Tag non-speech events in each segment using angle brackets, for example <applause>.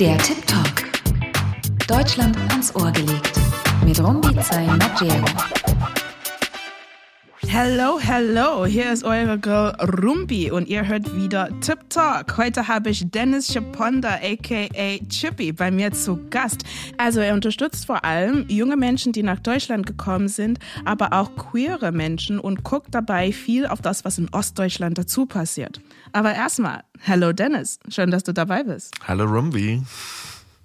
Der Tip Talk. Deutschland ans Ohr gelegt. Mit Rumbi Maggiero. Hello, hello, hier ist eure Girl Rumbi und ihr hört wieder Tip Talk. Heute habe ich Dennis Chaponda aka Chippy bei mir zu Gast. Also er unterstützt vor allem junge Menschen, die nach Deutschland gekommen sind, aber auch queere Menschen und guckt dabei viel auf das, was in Ostdeutschland dazu passiert. Aber erstmal, hello Dennis, schön, dass du dabei bist. Hallo Rumbi.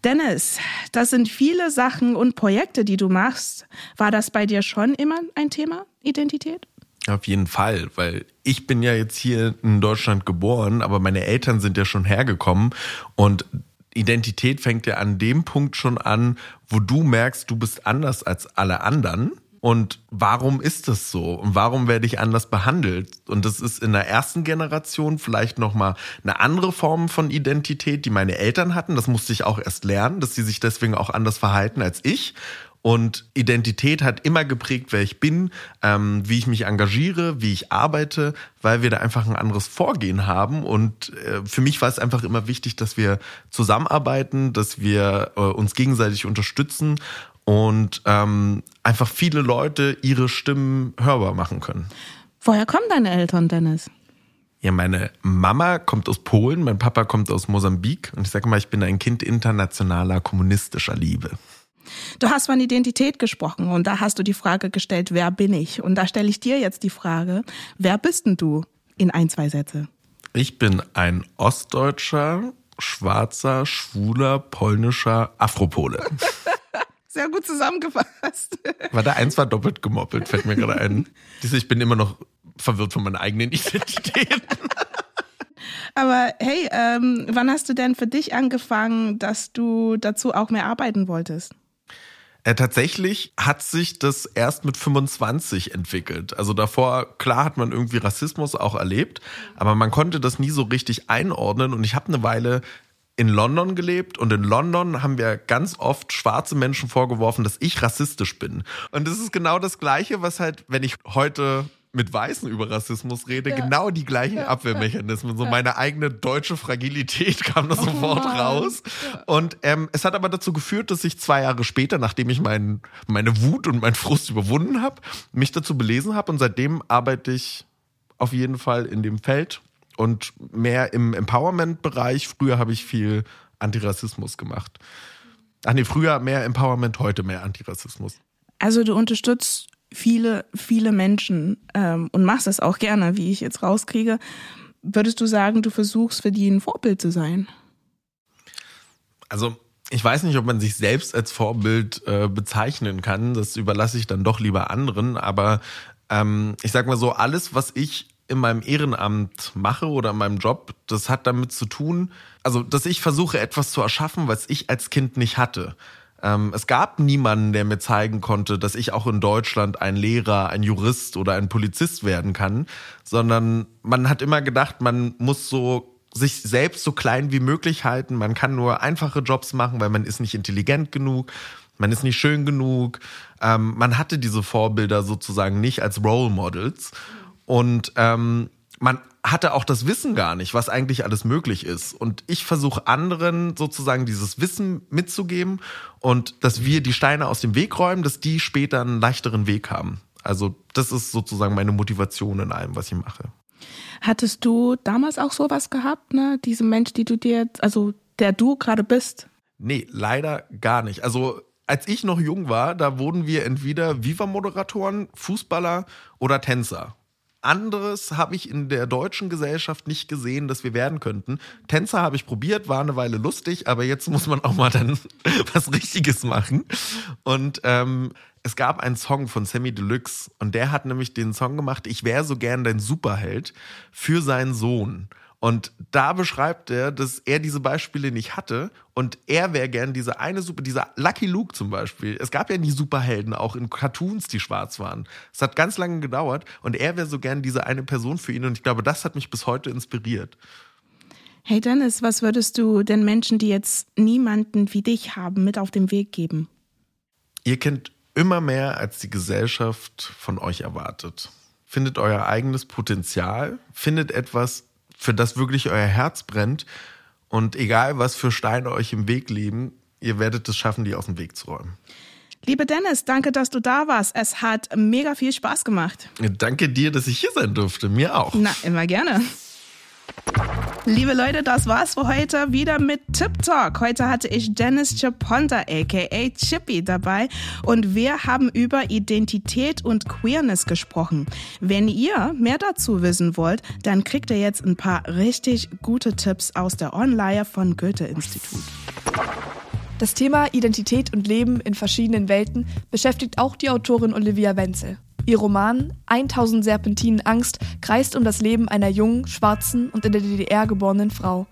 Dennis, das sind viele Sachen und Projekte, die du machst. War das bei dir schon immer ein Thema, Identität? Auf jeden Fall, weil ich bin ja jetzt hier in Deutschland geboren, aber meine Eltern sind ja schon hergekommen und Identität fängt ja an dem Punkt schon an, wo du merkst, du bist anders als alle anderen. Und warum ist das so? Und warum werde ich anders behandelt? Und das ist in der ersten Generation vielleicht nochmal eine andere Form von Identität, die meine Eltern hatten. Das musste ich auch erst lernen, dass sie sich deswegen auch anders verhalten als ich. Und Identität hat immer geprägt, wer ich bin, ähm, wie ich mich engagiere, wie ich arbeite, weil wir da einfach ein anderes Vorgehen haben. Und äh, für mich war es einfach immer wichtig, dass wir zusammenarbeiten, dass wir äh, uns gegenseitig unterstützen und ähm, einfach viele Leute ihre Stimmen hörbar machen können. Woher kommen deine Eltern, Dennis? Ja, meine Mama kommt aus Polen, mein Papa kommt aus Mosambik und ich sage mal, ich bin ein Kind internationaler kommunistischer Liebe. Du hast von Identität gesprochen und da hast du die Frage gestellt, wer bin ich? Und da stelle ich dir jetzt die Frage, wer bist denn du in ein, zwei Sätze? Ich bin ein Ostdeutscher, schwarzer, schwuler, polnischer Afropole. <laughs> Sehr gut zusammengefasst. War da eins war doppelt gemoppelt, fällt mir gerade ein. Ich bin immer noch verwirrt von meiner eigenen Identität. <laughs> Aber hey, ähm, wann hast du denn für dich angefangen, dass du dazu auch mehr arbeiten wolltest? Äh, tatsächlich hat sich das erst mit 25 entwickelt. Also davor, klar hat man irgendwie Rassismus auch erlebt, aber man konnte das nie so richtig einordnen. Und ich habe eine Weile in London gelebt und in London haben wir ganz oft schwarze Menschen vorgeworfen, dass ich rassistisch bin. Und das ist genau das Gleiche, was halt, wenn ich heute mit Weißen über Rassismus rede, ja. genau die gleichen ja. Abwehrmechanismen. So meine eigene deutsche Fragilität kam da oh sofort Mann. raus. Und ähm, es hat aber dazu geführt, dass ich zwei Jahre später, nachdem ich mein, meine Wut und meinen Frust überwunden habe, mich dazu belesen habe. Und seitdem arbeite ich auf jeden Fall in dem Feld und mehr im Empowerment-Bereich. Früher habe ich viel Antirassismus gemacht. Ach nee, früher mehr Empowerment, heute mehr Antirassismus. Also du unterstützt viele, viele Menschen ähm, und machst es auch gerne, wie ich jetzt rauskriege. Würdest du sagen, du versuchst für die ein Vorbild zu sein? Also ich weiß nicht, ob man sich selbst als Vorbild äh, bezeichnen kann. Das überlasse ich dann doch lieber anderen. Aber ähm, ich sag mal so, alles, was ich in meinem Ehrenamt mache oder in meinem Job, das hat damit zu tun, also dass ich versuche, etwas zu erschaffen, was ich als Kind nicht hatte. Ähm, es gab niemanden, der mir zeigen konnte, dass ich auch in Deutschland ein Lehrer, ein Jurist oder ein Polizist werden kann, sondern man hat immer gedacht, man muss so sich selbst so klein wie möglich halten. Man kann nur einfache Jobs machen, weil man ist nicht intelligent genug, man ist nicht schön genug. Ähm, man hatte diese Vorbilder sozusagen nicht als Role Models. Und ähm, man hatte auch das Wissen gar nicht, was eigentlich alles möglich ist. Und ich versuche anderen sozusagen dieses Wissen mitzugeben und dass wir die Steine aus dem Weg räumen, dass die später einen leichteren Weg haben. Also das ist sozusagen meine Motivation in allem, was ich mache. Hattest du damals auch sowas gehabt, ne? Diese Mensch, die du dir, also der du gerade bist? Nee, leider gar nicht. Also als ich noch jung war, da wurden wir entweder Viva-Moderatoren, Fußballer oder Tänzer anderes habe ich in der deutschen Gesellschaft nicht gesehen, dass wir werden könnten. Tänzer habe ich probiert, war eine Weile lustig, aber jetzt muss man auch mal dann <laughs> was Richtiges machen. Und ähm, es gab einen Song von Sammy Deluxe und der hat nämlich den Song gemacht, Ich wäre so gern dein Superheld für seinen Sohn. Und da beschreibt er, dass er diese Beispiele nicht hatte und er wäre gern diese eine Super, dieser Lucky Luke zum Beispiel. Es gab ja nie Superhelden, auch in Cartoons, die schwarz waren. Es hat ganz lange gedauert und er wäre so gern diese eine Person für ihn und ich glaube, das hat mich bis heute inspiriert. Hey Dennis, was würdest du den Menschen, die jetzt niemanden wie dich haben, mit auf den Weg geben? Ihr kennt immer mehr, als die Gesellschaft von euch erwartet. Findet euer eigenes Potenzial, findet etwas, für das wirklich euer Herz brennt Und egal, was für Steine euch im Weg liegen, ihr werdet es schaffen, die aus dem Weg zu räumen. Liebe Dennis, danke, dass du da warst. Es hat mega viel Spaß gemacht. Danke dir, dass ich hier sein durfte. Mir auch. Na, immer gerne. Liebe Leute, das war's für heute wieder mit Tip Talk. Heute hatte ich Dennis Chaponta aka Chippy dabei und wir haben über Identität und Queerness gesprochen. Wenn ihr mehr dazu wissen wollt, dann kriegt ihr jetzt ein paar richtig gute Tipps aus der Online von Goethe-Institut. Das Thema Identität und Leben in verschiedenen Welten beschäftigt auch die Autorin Olivia Wenzel. Ihr Roman 1000 Serpentinen Angst kreist um das Leben einer jungen, schwarzen und in der DDR geborenen Frau.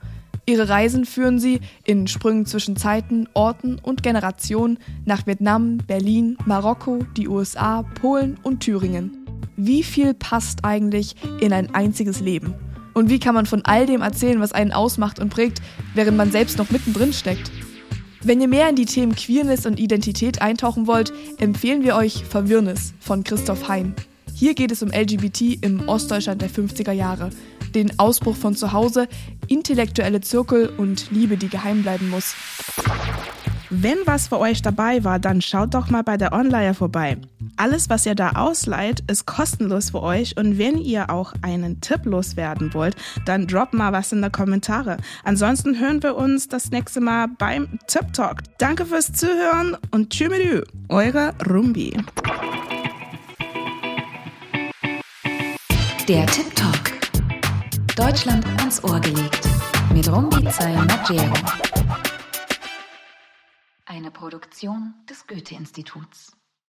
Ihre Reisen führen sie in Sprüngen zwischen Zeiten, Orten und Generationen nach Vietnam, Berlin, Marokko, die USA, Polen und Thüringen. Wie viel passt eigentlich in ein einziges Leben? Und wie kann man von all dem erzählen, was einen ausmacht und prägt, während man selbst noch mittendrin steckt? Wenn ihr mehr in die Themen Queerness und Identität eintauchen wollt, empfehlen wir euch Verwirrnis von Christoph Hein. Hier geht es um LGBT im Ostdeutschland der 50er Jahre, den Ausbruch von zu Hause, intellektuelle Zirkel und Liebe, die geheim bleiben muss. Wenn was für euch dabei war, dann schaut doch mal bei der Online vorbei. Alles, was ihr da ausleiht, ist kostenlos für euch und wenn ihr auch einen Tipp loswerden wollt, dann droppt mal was in die Kommentare. Ansonsten hören wir uns das nächste Mal beim Tip Talk. Danke fürs Zuhören und tschüss, eure Rumbi. Der Tip Talk. Deutschland ans Ohr gelegt. Mit Rumbi Maggiero. Eine Produktion des Goethe-Instituts.